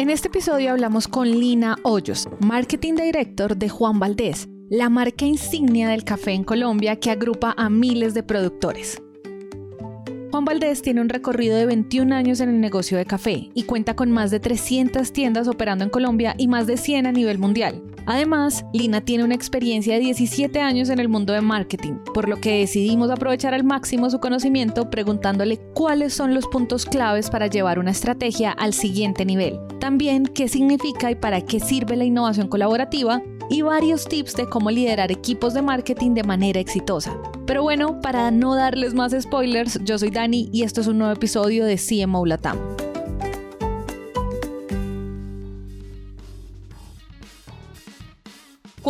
En este episodio hablamos con Lina Hoyos, Marketing Director de Juan Valdés, la marca insignia del café en Colombia que agrupa a miles de productores. Juan Valdés tiene un recorrido de 21 años en el negocio de café y cuenta con más de 300 tiendas operando en Colombia y más de 100 a nivel mundial. Además, Lina tiene una experiencia de 17 años en el mundo de marketing, por lo que decidimos aprovechar al máximo su conocimiento preguntándole cuáles son los puntos claves para llevar una estrategia al siguiente nivel. También qué significa y para qué sirve la innovación colaborativa y varios tips de cómo liderar equipos de marketing de manera exitosa. Pero bueno, para no darles más spoilers, yo soy Dani y esto es un nuevo episodio de CMO Latam.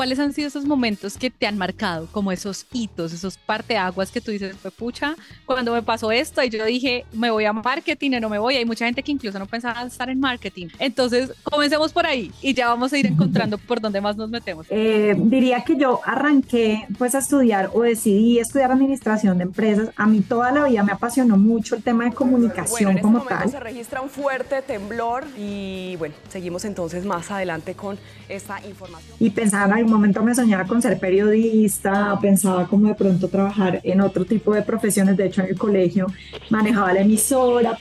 ¿Cuáles han sido esos momentos que te han marcado, como esos hitos, esos parteaguas que tú dices, fue pucha, cuando me pasó esto y yo dije, me voy a marketing o no me voy? Hay mucha gente que incluso no pensaba estar en marketing. Entonces, comencemos por ahí y ya vamos a ir encontrando por dónde más nos metemos. Eh, diría que yo arranqué pues a estudiar o decidí estudiar administración de empresas. A mí toda la vida me apasionó mucho el tema de comunicación bueno, como este tal. Se registra un fuerte temblor y bueno, seguimos entonces más adelante con esta información. Y pensaba en momento me soñaba con ser periodista, pensaba como de pronto trabajar en otro tipo de profesiones, de hecho en el colegio manejaba la emisora,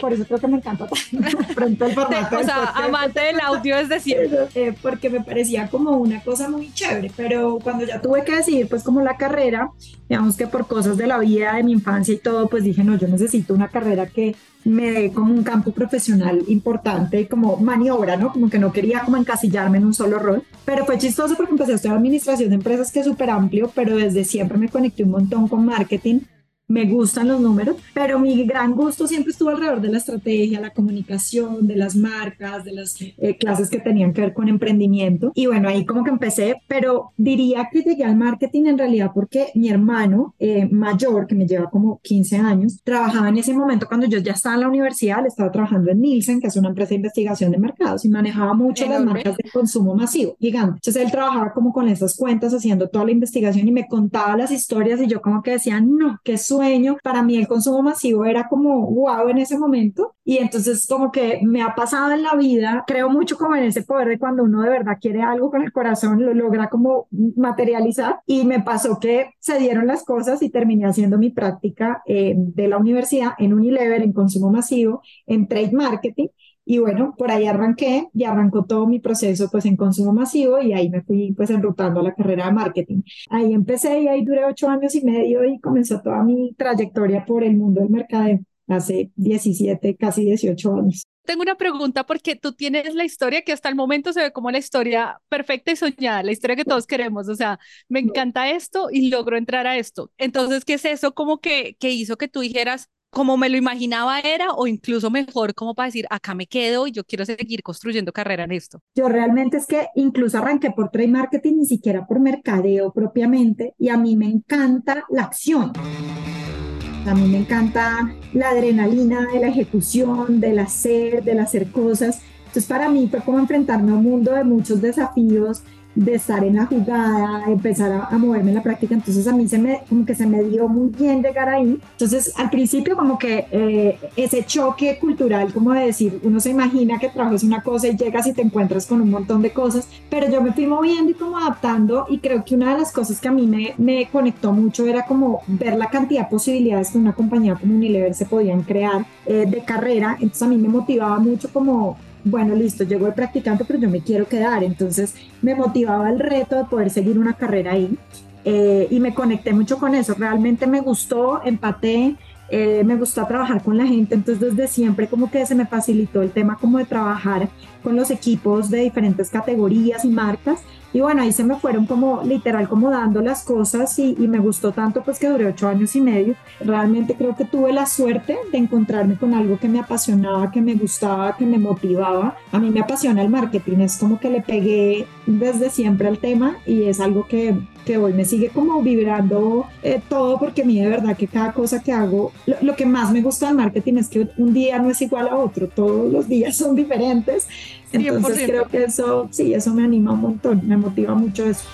por eso creo que me encanta pronto el formato. o sea, amante del audio desde siempre. Eh, porque me parecía como una cosa muy chévere, pero cuando ya tuve que decidir pues como la carrera, digamos que por cosas de la vida, de mi infancia y todo, pues dije, no, yo necesito una carrera que me dé como un campo profesional importante y como maniobra, ¿no? Como que no quería como encasillarme en un solo rol, pero fue chistoso porque empecé a estudiar administración de empresas que es súper amplio, pero desde siempre me conecté un montón con marketing me gustan los números, pero mi gran gusto siempre estuvo alrededor de la estrategia, la comunicación, de las marcas, de las eh, clases que tenían que ver con emprendimiento. Y bueno, ahí como que empecé, pero diría que llegué al marketing en realidad porque mi hermano eh, mayor, que me lleva como 15 años, trabajaba en ese momento cuando yo ya estaba en la universidad, le estaba trabajando en Nielsen, que es una empresa de investigación de mercados, y manejaba mucho las marcas de consumo masivo, gigante. Entonces él trabajaba como con esas cuentas, haciendo toda la investigación y me contaba las historias y yo como que decía, no, que su sueño. Para mí el consumo masivo era como wow en ese momento y entonces como que me ha pasado en la vida, creo mucho como en ese poder de cuando uno de verdad quiere algo con el corazón, lo logra como materializar y me pasó que se dieron las cosas y terminé haciendo mi práctica eh, de la universidad en Unilever, en consumo masivo, en trade marketing y bueno, por ahí arranqué y arrancó todo mi proceso pues en consumo masivo y ahí me fui pues enrutando a la carrera de marketing. Ahí empecé y ahí duré ocho años y medio y comenzó toda mi trayectoria por el mundo del mercado hace 17, casi 18 años. Tengo una pregunta porque tú tienes la historia que hasta el momento se ve como la historia perfecta y soñada, la historia que todos queremos. O sea, me encanta esto y logro entrar a esto. Entonces, ¿qué es eso como que, que hizo que tú dijeras, como me lo imaginaba era o incluso mejor como para decir, acá me quedo y yo quiero seguir construyendo carrera en esto? Yo realmente es que incluso arranqué por trade marketing, ni siquiera por mercadeo propiamente, y a mí me encanta la acción. A mí me encanta la adrenalina de la ejecución, del hacer, del hacer cosas. Entonces para mí fue como enfrentarme a un mundo de muchos desafíos, de estar en la jugada, empezar a, moverme en la práctica, entonces a mí se me, como que se me dio muy bien llegar ahí. Entonces al principio como que eh, ese choque cultural, como de decir, uno se imagina que trabajas una cosa y llegas y te encuentras con un montón de cosas, pero yo me fui moviendo y como adaptando. Y creo que una de las cosas que a mí me, me conectó mucho era como ver la cantidad de posibilidades que una compañía como Unilever se podían crear eh, de carrera, entonces a mí me motivaba mucho como bueno, listo, llegó el practicante, pero yo me quiero quedar. Entonces me motivaba el reto de poder seguir una carrera ahí eh, y me conecté mucho con eso. Realmente me gustó, empaté, eh, me gustó trabajar con la gente, entonces desde siempre como que se me facilitó el tema como de trabajar con los equipos de diferentes categorías y marcas y bueno, ahí se me fueron como literal como dando las cosas y, y, me gustó tanto pues que duré ocho años y medio. Realmente creo que tuve la suerte de encontrarme con algo que me apasionaba, que me gustaba, que me motivaba. A mí me apasiona el marketing, es como que le pegué desde siempre al tema y es algo que, que hoy me sigue como vibrando eh, todo porque a mí de verdad que cada cosa que hago, lo, lo que más me gusta del marketing es que un día no es igual a otro, todos los días son diferentes entonces creo que eso, sí, eso me anima un montón, me motiva mucho eso.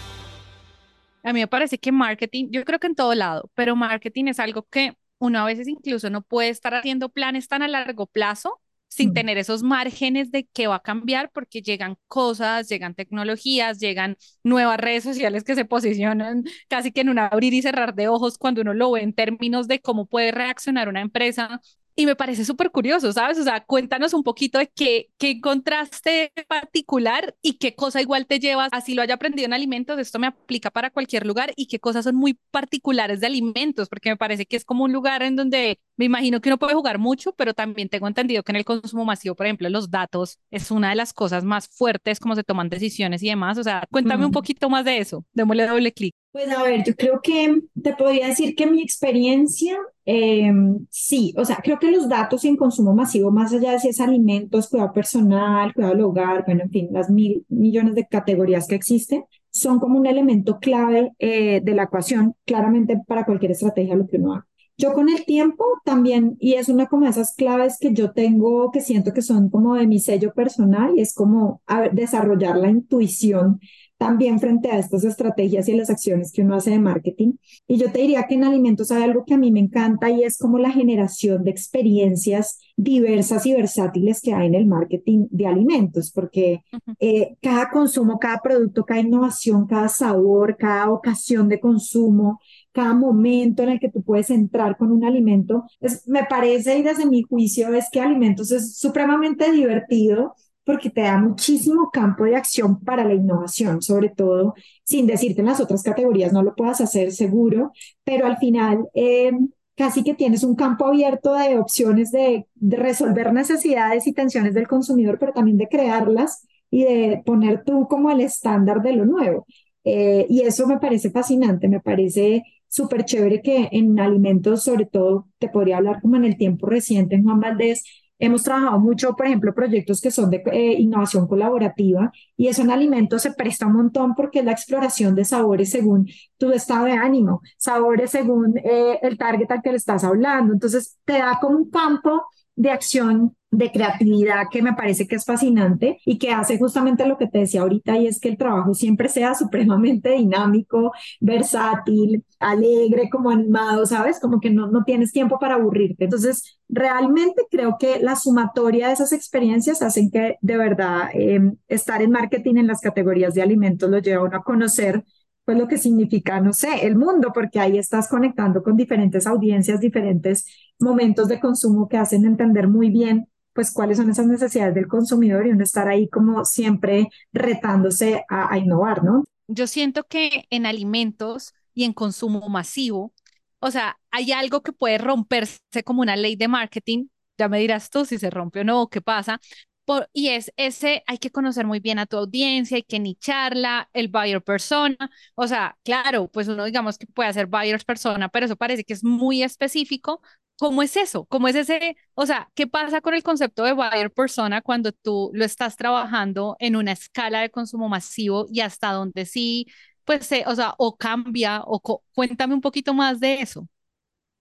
A mí me parece que marketing, yo creo que en todo lado, pero marketing es algo que uno a veces incluso no puede estar haciendo planes tan a largo plazo sin mm. tener esos márgenes de que va a cambiar porque llegan cosas, llegan tecnologías, llegan nuevas redes sociales que se posicionan casi que en un abrir y cerrar de ojos cuando uno lo ve en términos de cómo puede reaccionar una empresa y me parece súper curioso, ¿sabes? O sea, cuéntanos un poquito de qué, qué contraste particular y qué cosa igual te llevas, así lo haya aprendido en alimentos, esto me aplica para cualquier lugar y qué cosas son muy particulares de alimentos, porque me parece que es como un lugar en donde me imagino que uno puede jugar mucho, pero también tengo entendido que en el consumo masivo, por ejemplo, los datos es una de las cosas más fuertes, como se toman decisiones y demás. O sea, cuéntame un poquito más de eso, démosle doble clic. Pues a ver, yo creo que te podría decir que mi experiencia, em, sí, o sea, creo que los datos en consumo masivo, más allá de si es alimentos, cuidado personal, cuidado del hogar, bueno, en fin, las mil millones de categorías que existen, son como un elemento clave eh, de la ecuación, claramente para cualquier estrategia lo que uno haga. Yo con el tiempo también, y es una como esas claves que yo tengo, que siento que son como de mi sello personal, y es como desarrollar la intuición también frente a estas estrategias y las acciones que uno hace de marketing. Y yo te diría que en alimentos hay algo que a mí me encanta y es como la generación de experiencias diversas y versátiles que hay en el marketing de alimentos, porque eh, cada consumo, cada producto, cada innovación, cada sabor, cada ocasión de consumo, cada momento en el que tú puedes entrar con un alimento, es, me parece y desde mi juicio es que alimentos es supremamente divertido porque te da muchísimo campo de acción para la innovación, sobre todo sin decirte en las otras categorías no lo puedas hacer seguro, pero al final eh, casi que tienes un campo abierto de opciones de, resolver necesidades y tensiones del consumidor, pero también de crearlas y de poner tú como el estándar de lo nuevo. Eh, y eso me parece fascinante, me parece súper chévere que en alimentos, sobre todo, te podría hablar como en el tiempo reciente en Juan Valdés, Hemos trabajado mucho, por ejemplo, proyectos que son de eh, innovación colaborativa y eso en alimentos se presta un montón porque es la exploración de sabores según tu estado de ánimo, sabores según eh, el target al que le estás hablando. Entonces, te da como un campo de acción de creatividad que me parece que es fascinante y que hace justamente lo que te decía ahorita y es que el trabajo siempre sea supremamente dinámico, versátil, alegre, como animado, ¿sabes? Como que no, no tienes tiempo para aburrirte. Entonces, realmente creo que la sumatoria de esas experiencias hacen que de verdad em, estar en marketing en las categorías de alimentos lo lleva a uno a conocer pues lo que significa, no sé, el mundo, porque ahí estás conectando con diferentes audiencias, diferentes momentos de consumo que hacen entender muy bien pues cuáles son esas necesidades del consumidor y uno estar ahí como siempre retándose a, innovar, ¿no? Yo siento que en alimentos y en consumo masivo, o sea, hay algo que puede romperse como una ley de marketing, ya me dirás tú si se rompe o no, qué pasa, por, y es ese, hay que conocer muy bien a tu audiencia, hay que nicharla, el buyer persona, o sea, claro, pues uno digamos que puede hacer buyer persona, pero eso parece que es muy específico, ¿Cómo es eso? ¿Cómo es ese? O sea, ¿qué pasa con el concepto de buyer persona cuando tú lo estás trabajando en una escala de consumo masivo y hasta donde sí, pues, o sea, o cambia, o cuéntame un poquito más de eso.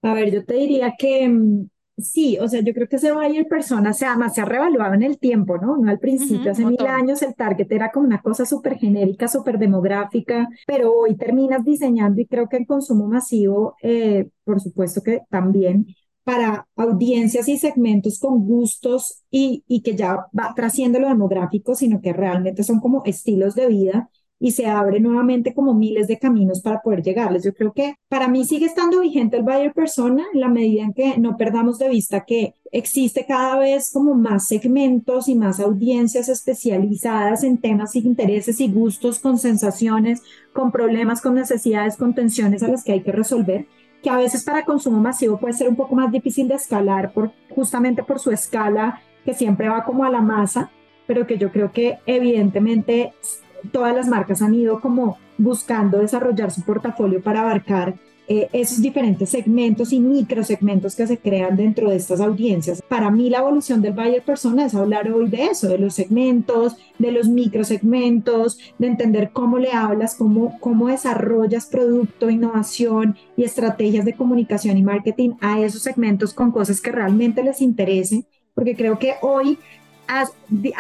A ver, yo te diría que mm, sí, o sea, yo creo que ese buyer persona se, además se ha revaluado en el tiempo, ¿no? No al principio, hace mil años el target era como una cosa súper genérica, súper demográfica, pero hoy terminas diseñando y creo que el consumo masivo, eh, por supuesto que también para audiencias y segmentos con gustos y, y que ya va trasciende lo demográfico, sino que realmente son como estilos de vida y se abre nuevamente como miles de caminos para poder llegarles. Yo creo que para mí sigue estando vigente el buyer persona en la medida en que no perdamos de vista que existe cada vez como más segmentos y más audiencias especializadas en temas y intereses y gustos, con sensaciones, con problemas, con necesidades, con tensiones a las que hay que resolver que a veces para consumo masivo puede ser un poco más difícil de escalar por, justamente por su escala que siempre va como a la masa, pero que yo creo que evidentemente todas las marcas han ido como buscando desarrollar su portafolio para abarcar eh, esos diferentes segmentos y microsegmentos que se crean dentro de estas audiencias. Para mí la evolución del buyer persona es hablar hoy de eso, de los segmentos, de los microsegmentos, de entender cómo le hablas, cómo, cómo desarrollas producto, innovación y estrategias de comunicación y marketing a esos segmentos con cosas que realmente les interesen, porque creo que hoy a,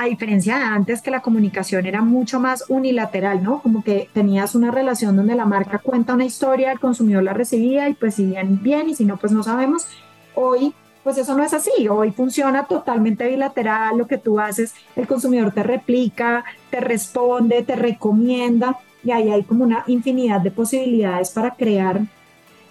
diferencia de antes que la comunicación era mucho más unilateral, ¿no? Como que tenías una relación donde la marca cuenta una historia, el consumidor la recibía y pues si bien bien y si no pues no sabemos. Hoy pues eso no es así. Hoy funciona totalmente bilateral, lo que tú haces, el consumidor te replica, te responde, te recomienda y ahí hay como una infinidad de posibilidades para crear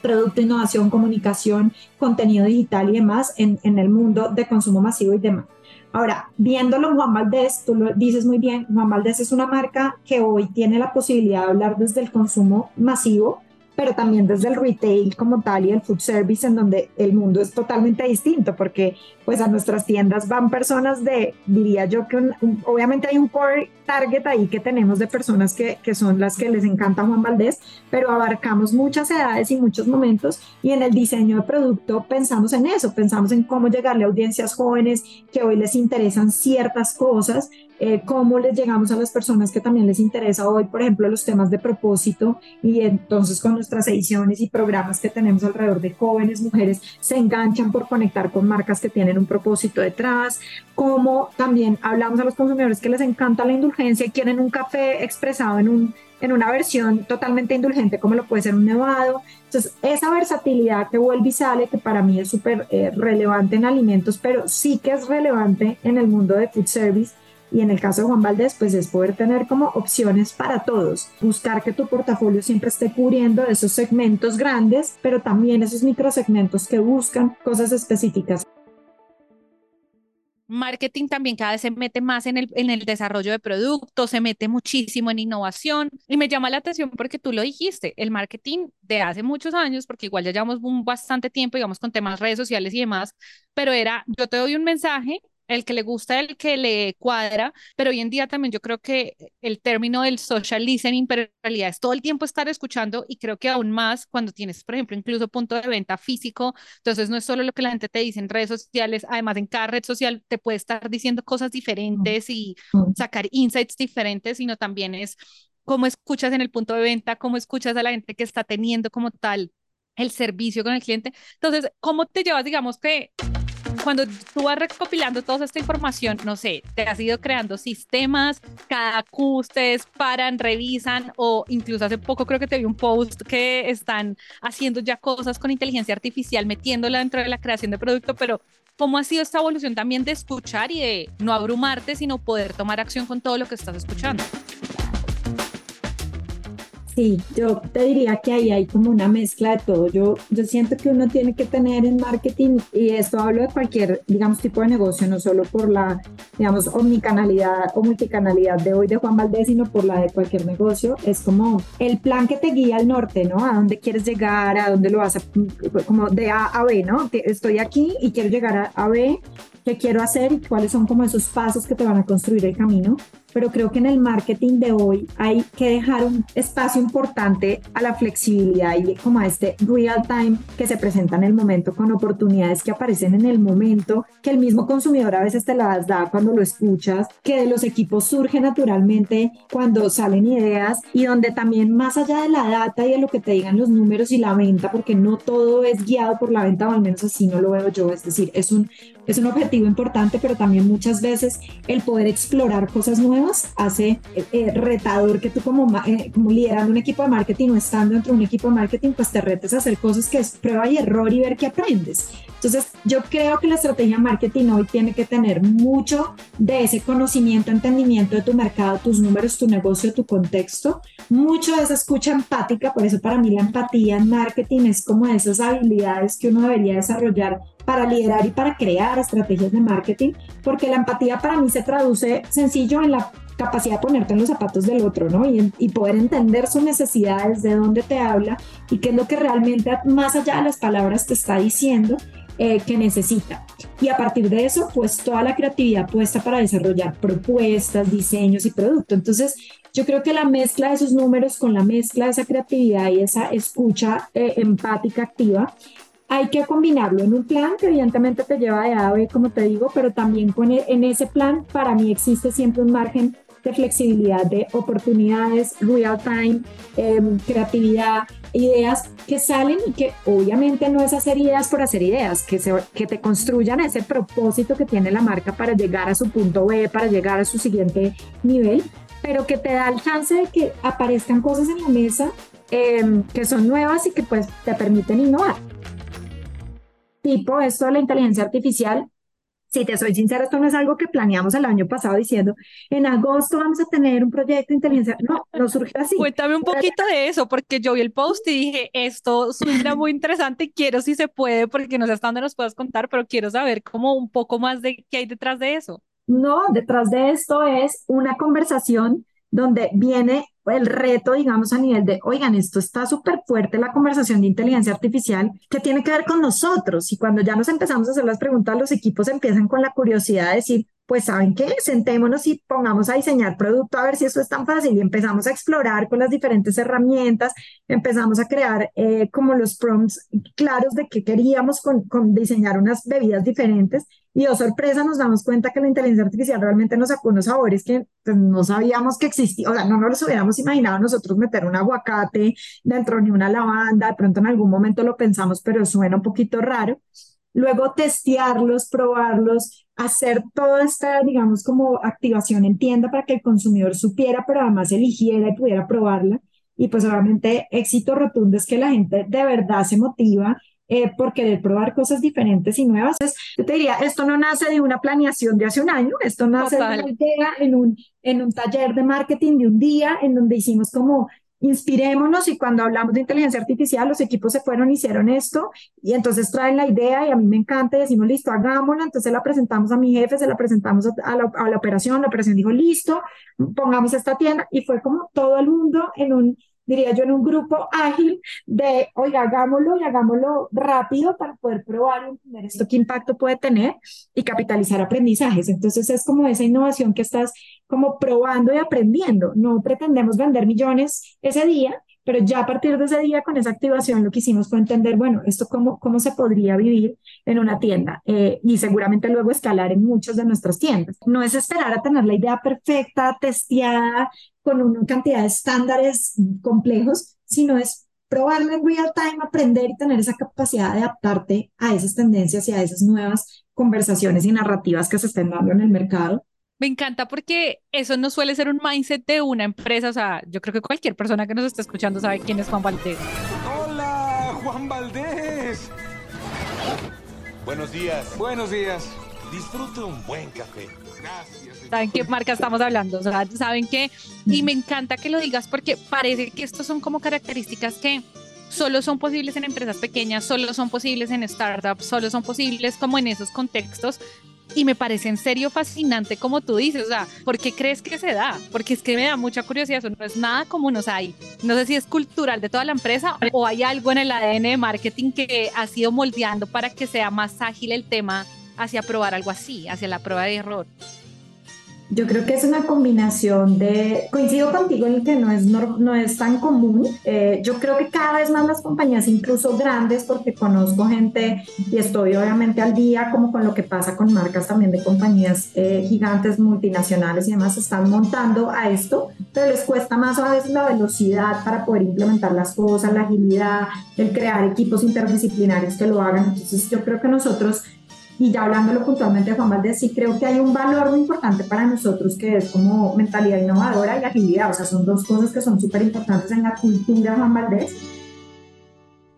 producto, innovación, comunicación, contenido digital y demás en, el mundo de consumo masivo y demás. Ahora, viéndolo Juan Valdés, tú lo dices muy bien, Juan Valdés es una marca que hoy tiene la posibilidad de hablar desde el consumo masivo, pero también desde el retail como tal y el food service en donde el mundo es totalmente distinto porque pues a nuestras tiendas van personas de, diría yo que obviamente hay un core target ahí que tenemos de personas que, que son las que les encanta Juan Valdés, pero abarcamos muchas edades y muchos momentos y en el diseño de producto pensamos en eso, pensamos en cómo llegarle a audiencias jóvenes que hoy les interesan ciertas cosas eh, cómo les llegamos a las personas que también les interesa hoy, por ejemplo, los temas de propósito y entonces con nuestras ediciones y programas que tenemos alrededor de jóvenes, mujeres, se enganchan por conectar con marcas que tienen un propósito detrás, cómo también hablamos a los consumidores que les encanta la indulgencia y quieren un café expresado en un en una versión totalmente indulgente como lo puede ser un nevado. Entonces, esa versatilidad que vuelve y sale, que para mí es súper eh, relevante en alimentos, pero sí que es relevante en el mundo de food service, y en el caso de Juan Valdés, pues es poder tener como opciones para todos. Buscar que tu portafolio siempre esté cubriendo esos segmentos grandes, pero también esos microsegmentos que buscan cosas específicas marketing también cada vez se mete más en el, en el desarrollo de productos, se mete muchísimo en innovación y me llama la atención porque tú lo dijiste, el marketing de hace muchos años, porque igual ya llevamos bastante tiempo, digamos, con temas redes sociales y demás, pero era, yo te doy un mensaje el que le gusta, el que le cuadra, pero hoy en día también yo creo que el término del social listening, pero en realidad es todo el tiempo estar escuchando y creo que aún más cuando tienes, por ejemplo, incluso punto de venta físico, entonces no es solo lo que la gente te dice en redes sociales, además en cada red social te puede estar diciendo cosas diferentes y sacar insights diferentes, sino también es cómo escuchas en el punto de venta, cómo escuchas a la gente que está teniendo como tal el servicio con el cliente. Entonces, ¿cómo te llevas, digamos que cuando tú vas recopilando toda esta información, no sé, te has ido creando sistemas, cada Q ustedes paran, revisan o incluso hace poco creo que te vi un post que están haciendo ya cosas con inteligencia artificial, metiéndola dentro de la creación de producto, pero ¿cómo ha sido esta evolución también de escuchar y de no abrumarte, sino poder tomar acción con todo lo que estás escuchando? Sí, yo te diría que ahí hay como una mezcla de todo. Yo, yo siento que uno tiene que tener en marketing, y esto hablo de cualquier, digamos, tipo de negocio, no solo por la, digamos, omnicanalidad o multicanalidad de hoy de Juan Valdés, sino por la de cualquier negocio, es como el plan que te guía al norte, ¿no? A dónde quieres llegar, a dónde lo vas a, como de A a B, ¿no? Estoy aquí y quiero llegar a, a B, ¿qué quiero hacer y cuáles son como esos pasos que te van a construir el camino? Pero creo que en el marketing de hoy hay que dejar un espacio importante a la flexibilidad y como a este real time que se presenta en el momento con oportunidades que aparecen en el momento, que el mismo consumidor a veces te las da cuando lo escuchas, que de los equipos surge naturalmente cuando salen ideas y donde también más allá de la data y de lo que te digan los números y la venta, porque no todo es guiado por la venta o al menos así no lo veo yo, es decir, es un, es un objetivo importante, pero también muchas veces el poder explorar cosas nuevas hace eh, retador que tú como, eh, como liderando un equipo de marketing o estando dentro de un equipo de marketing, pues te retes a hacer cosas que es prueba y error y ver qué aprendes. Entonces, yo creo que la estrategia de marketing hoy tiene que tener mucho de ese conocimiento, entendimiento de tu mercado, tus números, tu negocio, tu contexto, mucho de esa escucha empática, por eso para mí la empatía en marketing es como esas habilidades que uno debería desarrollar para liderar y para crear estrategias de marketing, porque la empatía para mí se traduce sencillo en la capacidad de ponerte en los zapatos del otro, ¿no? Y, poder entender sus necesidades, de dónde te habla y qué es lo que realmente más allá de las palabras te está diciendo eh, que necesita. Y a partir de eso, pues toda la creatividad puesta para desarrollar propuestas, diseños y producto. Entonces, yo creo que la mezcla de esos números con la mezcla de esa creatividad y esa escucha eh, empática activa hay que combinarlo en un plan que evidentemente te lleva de A a B, como te digo, pero también con e, en ese plan para mí existe siempre un margen de flexibilidad, de oportunidades, real time, em, creatividad, ideas que salen y que obviamente no es hacer ideas por hacer ideas, que, se, que te construyan ese propósito que tiene la marca para llegar a su punto B, para llegar a su siguiente nivel, pero que te da el chance de que aparezcan cosas en la mesa eh, que son nuevas y que pues te permiten innovar. Tipo esto de la inteligencia artificial si te soy sincera, esto no es algo que planeamos el año pasado diciendo, en agosto vamos a tener un proyecto de inteligencia. No, no surge así. Cuéntame un poquito de eso, porque yo vi el post y dije, esto suena muy interesante y quiero si se puede, porque no sé hasta dónde nos puedas contar, pero quiero saber como un poco más de qué hay detrás de eso. No, detrás de esto es una conversación donde viene el reto, digamos, a nivel de, oigan, esto está súper fuerte, la conversación de inteligencia artificial, que tiene que ver con nosotros. Y cuando ya nos empezamos a hacer las preguntas, los equipos empiezan con la curiosidad de decir, pues saben qué, sentémonos y pongamos a diseñar producto a ver si esto es tan fácil y empezamos a explorar con las diferentes herramientas, empezamos a crear eh, como los prompts claros de qué queríamos con diseñar unas bebidas diferentes y oh sorpresa nos damos cuenta que la inteligencia artificial realmente nos sacó unos sabores que pues, no sabíamos que existían, o sea, no nos los hubiéramos imaginado nosotros meter un aguacate dentro ni una lavanda, de pronto en algún momento lo pensamos, pero suena un poquito raro. Luego testearlos, probarlos, hacer toda esta, digamos, como activación en tienda para que el consumidor supiera, pero además eligiera y pudiera probarla. Y pues obviamente éxito rotundo es que la gente de verdad se motiva eh, por querer probar cosas diferentes y nuevas. yo te diría, esto no nace de una planeación de hace un año, esto nace de una idea en un, en un taller de marketing de un día en donde hicimos como inspirémonos y cuando hablamos de inteligencia artificial, los equipos se fueron, hicieron esto y entonces traen la idea y a mí me encanta y decimos, listo, hagámosla, entonces la presentamos a mi jefe, se la presentamos a la, a la operación, la operación dijo, listo, pongamos esta tienda y fue como todo el mundo en un diría yo, en un grupo ágil de, oiga, hagámoslo y hagámoslo rápido para poder probar y entender esto qué impacto puede tener y capitalizar aprendizajes. Entonces es como esa innovación que estás como probando y aprendiendo. No pretendemos vender millones ese día, pero ya a partir de ese día, con esa activación, lo que hicimos fue entender, bueno, esto cómo, cómo se podría vivir en una tienda eh, y seguramente luego escalar en muchas de nuestras tiendas. No es esperar a tener la idea perfecta, testeada, con una cantidad de estándares complejos, sino es probarlo en real time, aprender y tener esa capacidad de adaptarte a esas tendencias y a esas nuevas conversaciones y narrativas que se estén dando en el mercado me encanta porque eso no suele ser un mindset de una empresa. O sea, yo creo que cualquier persona que nos esté escuchando sabe quién es Juan Valdés. Hola, Juan Valdés. Buenos días. Buenos días. Disfrute un buen café. Gracias. ¿Saben qué marca estamos hablando? O sea, ¿saben qué? Y me encanta que lo digas porque parece que estos son como características que solo son posibles en empresas pequeñas, solo son posibles en startups, solo son posibles como en esos contextos y me parece en serio fascinante como tú dices, o sea, ¿por qué crees que se da? Porque es que me da mucha curiosidad, eso no es nada común, o sea, hay, no sé si es cultural de toda la empresa o hay algo en el ADN de marketing que ha sido moldeando para que sea más ágil el tema hacia probar algo así, hacia la prueba de error. Yo creo que es una combinación de, coincido contigo en que no es, no, es tan común. Eh, yo creo que cada vez más las compañías, incluso grandes, porque conozco gente y estoy obviamente al día como con lo que pasa con marcas también de compañías eh, gigantes, multinacionales y demás, están montando a esto, pero les cuesta más a veces la velocidad para poder implementar las cosas, la agilidad, el crear equipos interdisciplinarios que lo hagan. Entonces yo creo que nosotros y ya hablándolo puntualmente de Juan Valdés, sí creo que hay un valor muy importante para nosotros que es como mentalidad innovadora y agilidad. O sea, son dos cosas que son súper importantes en la cultura Juan Valdés.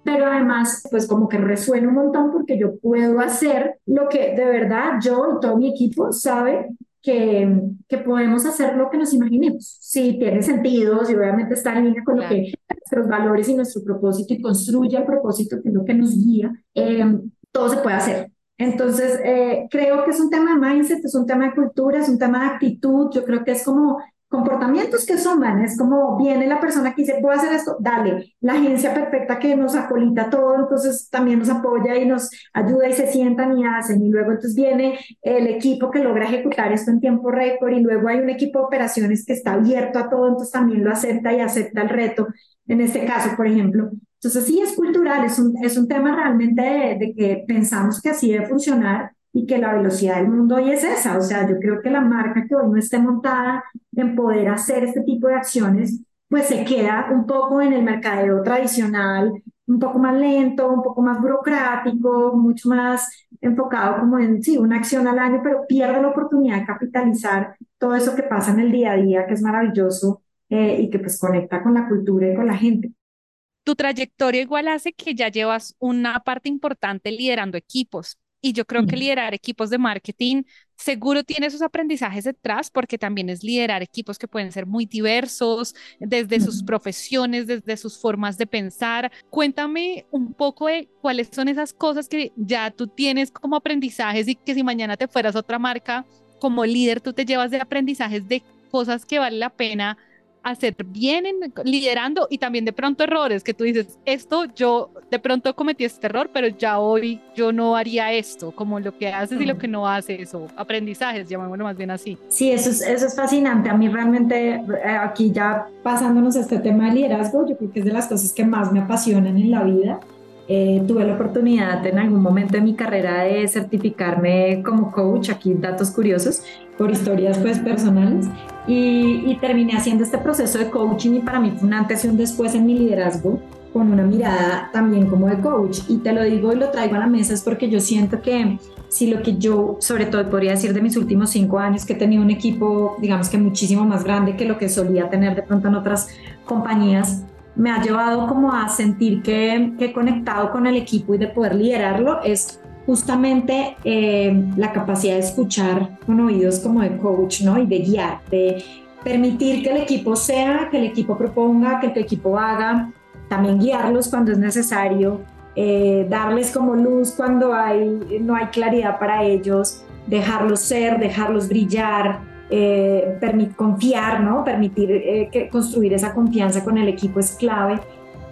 Pero además, pues como que resuena un montón porque yo puedo hacer lo que de verdad yo y todo mi equipo sabe que, que, podemos hacer lo que nos imaginemos. Si tiene sentido, si obviamente está en línea con lo que nuestros valores y nuestro propósito y construye el propósito que es lo que nos guía, eh, todo se puede hacer. Entonces, eh, creo que es un tema de mindset, es un tema de cultura, es un tema de actitud. Yo creo que es como comportamientos que suman, es como viene la persona que dice, puedo hacer esto, dale, la agencia perfecta que nos acolita todo, entonces también nos apoya y nos ayuda y se sientan y hacen, y luego entonces viene el equipo que logra ejecutar esto en tiempo récord, y luego hay un equipo de operaciones que está abierto a todo, entonces también lo acepta y acepta el reto, en este caso, por ejemplo. Entonces, sí, es cultural, es un, es un tema realmente de, que pensamos que así debe funcionar y que la velocidad del mundo hoy es esa. O sea, yo creo que la marca que hoy no esté montada en poder hacer este tipo de acciones, pues se queda un poco en el mercadeo tradicional, un poco más lento, un poco más burocrático, mucho más enfocado como en, sí, una acción al año, pero pierde la oportunidad de capitalizar todo eso que pasa en el día a día, que es maravilloso eh, y que pues conecta con la cultura y con la gente. Tu trayectoria igual hace que ya llevas una parte importante liderando equipos. Y yo creo que liderar equipos de marketing seguro tiene esos aprendizajes detrás porque también es liderar equipos que pueden ser muy diversos desde sus profesiones, desde sus formas de pensar. Cuéntame un poco de cuáles son esas cosas que ya tú tienes como aprendizajes y que si mañana te fueras otra marca como líder, tú te llevas de aprendizajes de cosas que vale la pena hacer bien en, liderando y también de pronto errores que tú dices, esto yo de pronto cometí este error, pero ya hoy yo no haría esto, como lo que haces y lo que no haces, o aprendizajes, llamémoslo más bien así. Sí, eso es, eso es fascinante. A mí realmente, eh, aquí ya pasándonos a este tema de liderazgo, yo creo que es de las cosas que más me apasionan en la vida. Eh, tuve la oportunidad en algún momento de mi carrera de certificarme como coach, aquí datos curiosos, por historias pues personales, y, terminé haciendo este proceso de coaching y para mí fue un antes y un después en mi liderazgo, con una mirada también como de coach. Y te lo digo y lo traigo a la mesa es porque yo siento que si lo que yo, sobre todo podría decir de mis últimos cinco años, que he tenido un equipo, digamos que muchísimo más grande que lo que solía tener de pronto en otras compañías, me ha llevado como a sentir que, he conectado con el equipo y de poder liderarlo es justamente eh, la capacidad de escuchar con oídos como de coach, ¿no? Y de guiar, de permitir que el equipo sea, que el equipo proponga, que el equipo haga, también guiarlos cuando es necesario, eh, darles como luz cuando hay, no hay claridad para ellos, dejarlos ser, dejarlos brillar, eh, confiar, ¿no? Permitir eh, que construir esa confianza con el equipo es clave.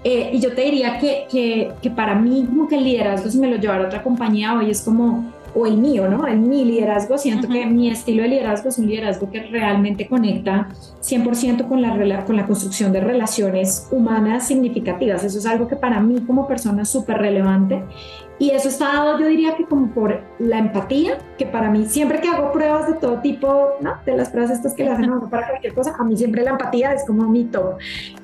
Eh, y yo te diría que, que, que, para mí, como que el liderazgo, si me lo llevara a otra compañía hoy, es como, o el mío, ¿no? El mi liderazgo, siento que mi estilo de liderazgo es un liderazgo que realmente conecta 100% con la, con la construcción de relaciones humanas significativas. Eso es algo que para mí como persona es súper relevante y eso está dado, yo diría que como por la empatía, que para mí siempre que hago pruebas de todo tipo, ¿no? De las pruebas estas que le hacen a uno para cualquier cosa, a mí siempre la empatía es como mi top.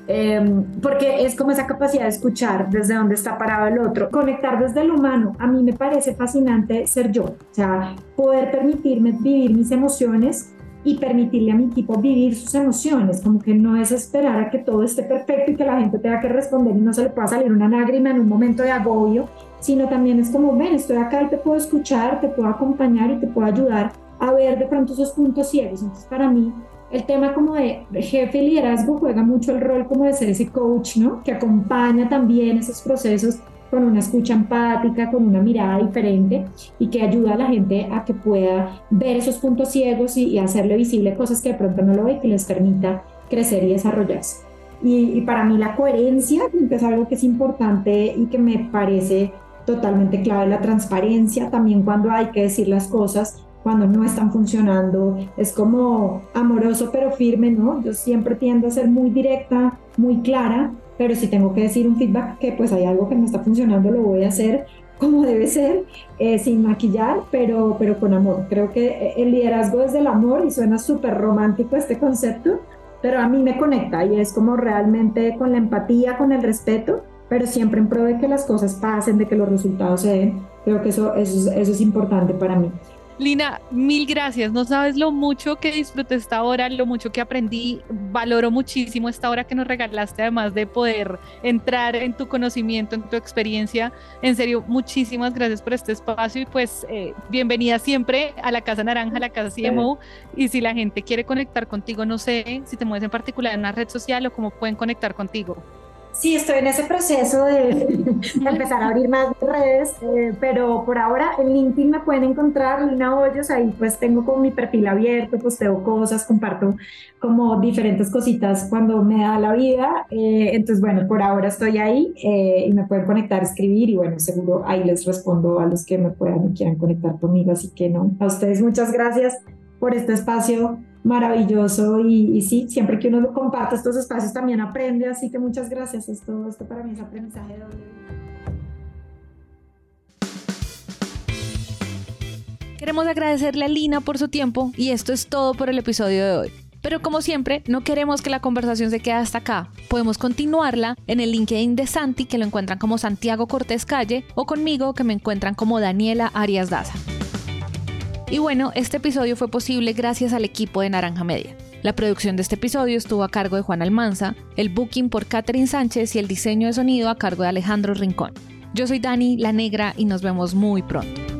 Em, porque es como esa capacidad de escuchar desde dónde está parado el otro, conectar desde el humano. A mí me parece fascinante ser yo, o sea, poder permitirme vivir mis emociones y permitirle a mi equipo vivir sus emociones, como que no es esperar a que todo esté perfecto y que la gente tenga que responder y no se le pueda salir una lágrima en un momento de agobio, sino también es como, ven, estoy acá y te puedo escuchar, te puedo acompañar y te puedo ayudar a ver de pronto esos puntos ciegos. Entonces, para mí, el tema como de jefe y liderazgo juega mucho el rol como de ser ese coach, ¿no? Que acompaña también esos procesos con una escucha empática, con una mirada diferente y que ayuda a la gente a que pueda ver esos puntos ciegos y, hacerle visible cosas que de pronto no lo ve y que les permita crecer y desarrollarse. Y, y para mí la coherencia es algo que es importante y que me parece totalmente clave la transparencia, también cuando hay que decir las cosas, cuando no están funcionando, es como amoroso pero firme, ¿no? Yo siempre tiendo a ser muy directa, muy clara, pero si tengo que decir un feedback que pues hay algo que no está funcionando, lo voy a hacer como debe ser, eh, sin maquillar, pero, pero con amor. Creo que el liderazgo es del amor y suena súper romántico este concepto, pero a mí me conecta y es como realmente con la empatía, con el respeto pero siempre en pro de que las cosas pasen, de que los resultados se den. Creo que eso, eso, eso es importante para mí. Lina, mil gracias. No sabes lo mucho que disfruté esta hora, lo mucho que aprendí. Valoro muchísimo esta hora que nos regalaste, además de poder entrar en tu conocimiento, en tu experiencia. En serio, muchísimas gracias por este espacio y pues eh, bienvenida siempre a la Casa Naranja, a la Casa CMO. Y si la gente quiere conectar contigo, no sé si te mueves en particular en una red social o cómo pueden conectar contigo. Sí, estoy en ese proceso de, empezar a abrir más redes, eh, pero por ahora en LinkedIn me pueden encontrar Lina Hoyos, ahí pues tengo como mi perfil abierto, posteo cosas, comparto como diferentes cositas cuando me da la vida, eh, entonces bueno, por ahora estoy ahí eh, y me pueden conectar, escribir y bueno, seguro ahí les respondo a los que me puedan y quieran conectar conmigo, así que no, a ustedes muchas gracias por este espacio maravilloso y, sí, siempre que uno comparte estos espacios también aprende, así que muchas gracias, esto, esto para mí es aprendizaje doble. Queremos agradecerle a Lina por su tiempo y esto es todo por el episodio de hoy. Pero como siempre, no queremos que la conversación se quede hasta acá. Podemos continuarla en el LinkedIn de Santi, que lo encuentran como Santiago Cortés Calle, o conmigo, que me encuentran como Daniela Arias Daza. Y bueno, este episodio fue posible gracias al equipo de Naranja Media. La producción de este episodio estuvo a cargo de Juan Almanza, el booking por Catherine Sánchez y el diseño de sonido a cargo de Alejandro Rincón. Yo soy Dani, la negra, y nos vemos muy pronto.